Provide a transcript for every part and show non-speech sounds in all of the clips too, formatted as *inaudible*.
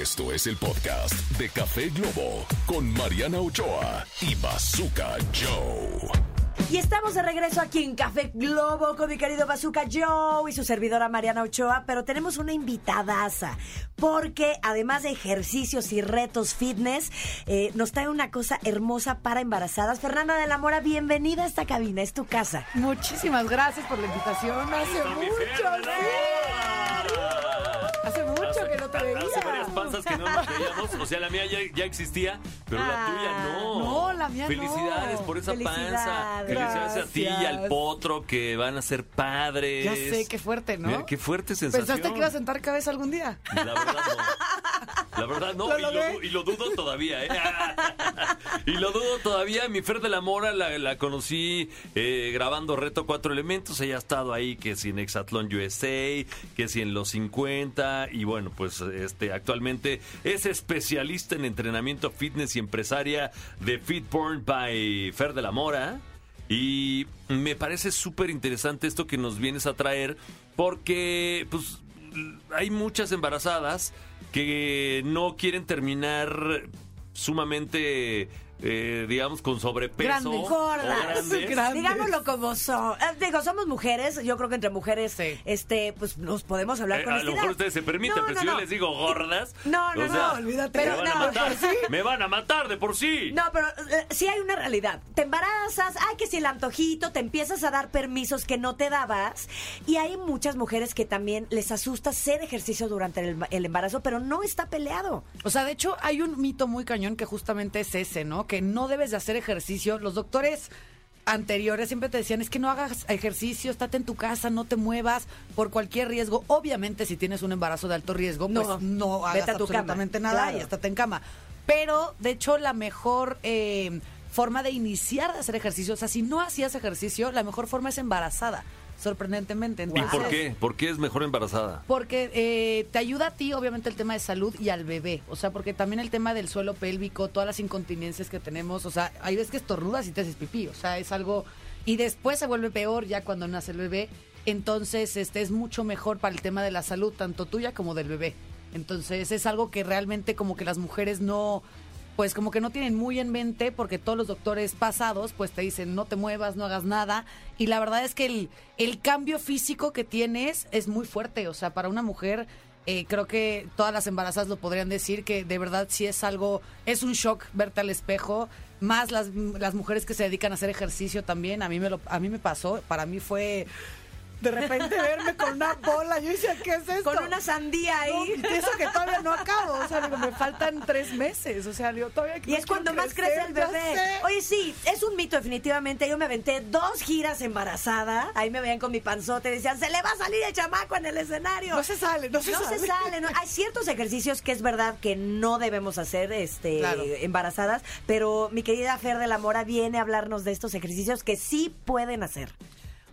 Esto es el podcast de Café Globo con Mariana Ochoa y Bazooka Joe. Y estamos de regreso aquí en Café Globo con mi querido Bazooka Joe y su servidora Mariana Ochoa, pero tenemos una invitadaza, porque además de ejercicios y retos fitness, eh, nos trae una cosa hermosa para embarazadas. Fernanda de la Mora, bienvenida a esta cabina, es tu casa. Muchísimas gracias por la invitación. Hace mucho, sí. Hace mucho Hace varias panzas que no nos veíamos. O sea, la mía ya, ya existía, pero la Ah, tuya no. no, la mía no. Felicidades por esa panza. Felicidades. A ti y al potro que van a ser padres. Ya sé, qué fuerte, ¿no? Mira, qué fuerte sensación. ¿Pensaste que iba a sentar cabeza algún día? La verdad no. La verdad no. *laughs* Lo y, lo, y lo dudo todavía, ¿eh? *laughs* y lo dudo todavía. Mi Fer de la Mora la, la conocí eh, grabando Reto Cuatro Elementos. Ella ha estado ahí, que si en Exatlón USA, que si en los 50. Y bueno, pues este actualmente es especialista en entrenamiento fitness y empresaria de Fitporn by Fer de la Mora. Y me parece súper interesante esto que nos vienes a traer porque pues hay muchas embarazadas que no quieren terminar sumamente, eh, digamos, con sobrepeso. Grandes. Gordas. grandes. Digámoslo como son. Eh, Digo, somos mujeres. Yo creo que entre mujeres, Sí. este, pues nos podemos hablar Eh, con a lo mejor ustedes se permiten, No, pero no, si no. yo les digo gordas. No, no, o no, olvídate. Me Pero van a no, matar. sí. Me van a matar de por sí. No, pero eh, sí hay una realidad. Te embarazas, ay, que si el antojito, te empiezas a dar permisos que no te dabas. Y hay muchas mujeres que también les asusta hacer ejercicio durante el, el embarazo, pero no está peleado. O sea, de hecho, hay un mito muy cañón que justamente es ese, ¿no? Que no debes de hacer ejercicio. Los doctores anteriores siempre te decían, es que no hagas ejercicio, estate en tu casa, no te muevas por cualquier riesgo. Obviamente, si tienes un embarazo de alto riesgo, No, pues no hagas cama, absolutamente nada claro. y estate en cama. Pero, de hecho, la mejor eh, forma de iniciar de hacer ejercicio, o sea, si no hacías ejercicio, la mejor forma es embarazada, sorprendentemente. ¿Y Entonces, por qué? ¿Por qué es mejor embarazada? porque eh, te ayuda a ti, obviamente, el tema de salud y al bebé. O sea, porque también el tema del suelo pélvico, todas las incontinencias que tenemos. O sea, hay veces que estornudas y te haces pipí. O sea, es algo. Y después se vuelve peor ya cuando nace el bebé. Entonces, este es mucho mejor para el tema de la salud, tanto tuya como del bebé. Entonces, es algo que realmente como que las mujeres no. Pues como que no tienen muy en mente porque todos los doctores pasados pues te dicen no te muevas, no hagas nada y la verdad es que el, el cambio físico que tienes es muy fuerte, o sea, para una mujer eh, creo que todas las embarazadas lo podrían decir que de verdad sí es algo, es un shock verte al espejo, más las, las mujeres que se dedican a hacer ejercicio también, a mí me lo, a mí me pasó, para mí fue de repente verme con una bola, yo decía, ¿qué es esto? Con una sandía ahí. No, eso que todavía no acabo, o sea, digo, me faltan tres meses, o sea, digo, todavía Y es cuando más crece el bebé. Oye, sí, es un mito definitivamente. Yo me aventé dos giras embarazada. Ahí me veían con mi panzote. Decían, se le va a salir el chamaco en el escenario. No se sale, no se no sale. se sale. no. Hay ciertos ejercicios que es verdad que no debemos hacer este, Claro. embarazadas, pero mi querida Fer de la Mora viene a hablarnos de estos ejercicios que sí pueden hacer.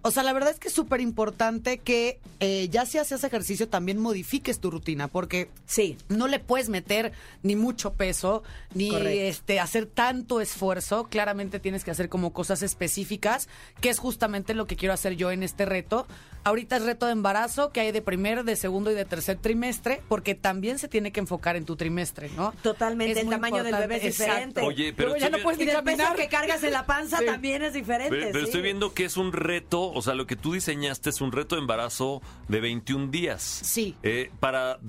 O sea, la verdad es que es súper importante que eh, ya si haces ejercicio también modifiques tu rutina, porque Sí. no le puedes meter ni mucho peso, ni Correcto. este hacer tanto esfuerzo. Claramente tienes que hacer como cosas específicas, que es justamente lo que quiero hacer yo en este reto. Ahorita es reto de embarazo que hay de primer, de segundo y de tercer trimestre, porque también se tiene que enfocar en tu trimestre, ¿no? Totalmente, Es el tamaño del bebé es Exacto. diferente. Oye, pero Luego ya no puedes Y ni del peso caminar. que cargas en la panza Sí. también es diferente. Pero, pero sí. estoy viendo que es un reto, o sea, lo que tú diseñaste es un reto de embarazo de 21 días. Sí. Eh, para,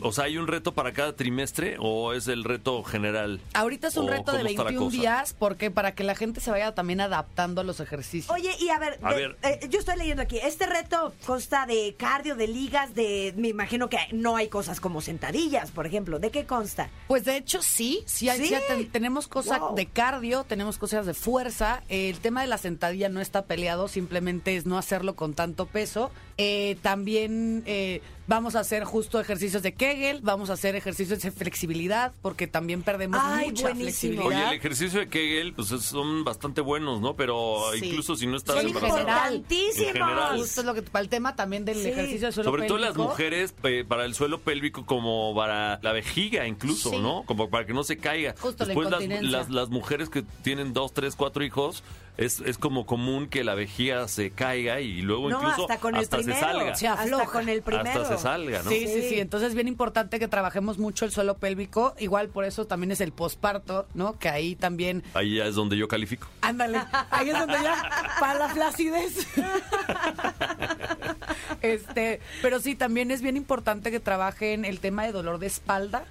o sea, ¿hay un reto para cada trimestre o es el reto general? Ahorita es un ¿O reto de cómo está la 21 cosa? días, porque para que la gente se vaya también adaptando a los ejercicios. Oye, y a ver, A de- ver. eh, yo estoy leyendo aquí, este reto consta de cardio, de ligas, de, me imagino que no hay cosas como sentadillas, por ejemplo. ¿De qué consta? Pues de hecho sí, sí, hay- ¿Sí? sí ten- tenemos cosas Wow. de cardio, tenemos cosas de fuerza. Eh, el tema de la sentadilla no está peleado, simplemente es no hacerlo con tanto peso. Eh, también eh, vamos a hacer justo ejercicios de Kegel, vamos a hacer ejercicios de flexibilidad, porque también perdemos Ay, mucha buenísimo. flexibilidad. Oye, el ejercicio de Kegel, pues es- son bastante buenos, ¿no? Pero Sí. incluso si no estás Son embarazada. general. importantísimos. En general. Justo es lo que para el tema también del Sí. ejercicio de suelo Sobre todo las mujeres, para el suelo pélvico, como para la vejiga incluso, Sí. ¿no? Como para que no se caiga. Justo la Después las, incontinencia. las, las mujeres que tienen dos, tres, cuatro hijos, es, es como común que la vejiga se caiga y luego No, incluso hasta con el hasta se primero. salga. Se afloja. Hasta con el primero. Hasta se salga, ¿no? Sí, sí, Sí. sí. Entonces es bien importante que trabajemos mucho el suelo pélvico. Igual por eso también es el posparto, ¿no? Que ahí también. Ahí ya es donde yo califico. Ándale. Ahí es donde ya. Para la flacidez. *laughs* Este. Pero sí, también es bien importante que trabajen el tema de dolor de espalda.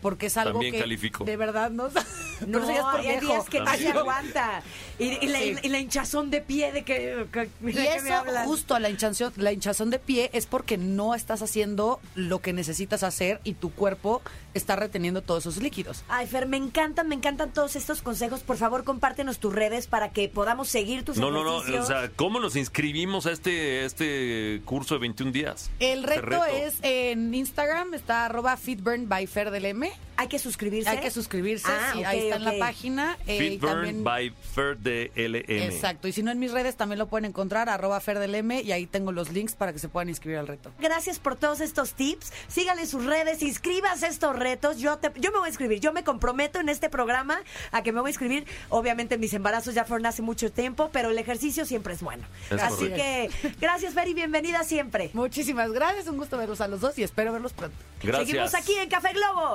Porque es algo También que califico. de verdad no, *laughs* No, por hay días que no se aguanta. Y, y la, Sí. y la hinchazón de pie de que... que- Y mira que me eso, justo la hinchazón, la hinchazón de pie es porque no estás haciendo lo que necesitas hacer y tu cuerpo está reteniendo todos esos líquidos. Ay, Fer, me encantan, me encantan todos estos consejos. Por favor, compártenos tus redes para que podamos seguir tus No, no, no. O sea, ¿cómo nos inscribimos a este, este curso de 21 días? El Este reto, es en Instagram, está arroba fitburn by Fer del M. Hay que suscribirse. Hay que suscribirse, Ah, sí, ok, ahí está en la página. eh, y también- by Fer de LM. Exacto, y si no en mis redes también lo pueden encontrar, arroba Fer del M, y ahí tengo los links para que se puedan inscribir al reto. Gracias por todos estos tips. Síganle sus redes, inscríbase a estos retos. Yo, te- yo me voy a inscribir. Yo me comprometo en este programa a que me voy a inscribir. Obviamente mis embarazos ya fueron hace mucho tiempo, pero el ejercicio siempre es bueno. Es Así correcto. que gracias, Fer, y bienvenida siempre. Muchísimas gracias, un gusto verlos a los dos y espero verlos pronto. Gracias. Seguimos aquí en Café Globo.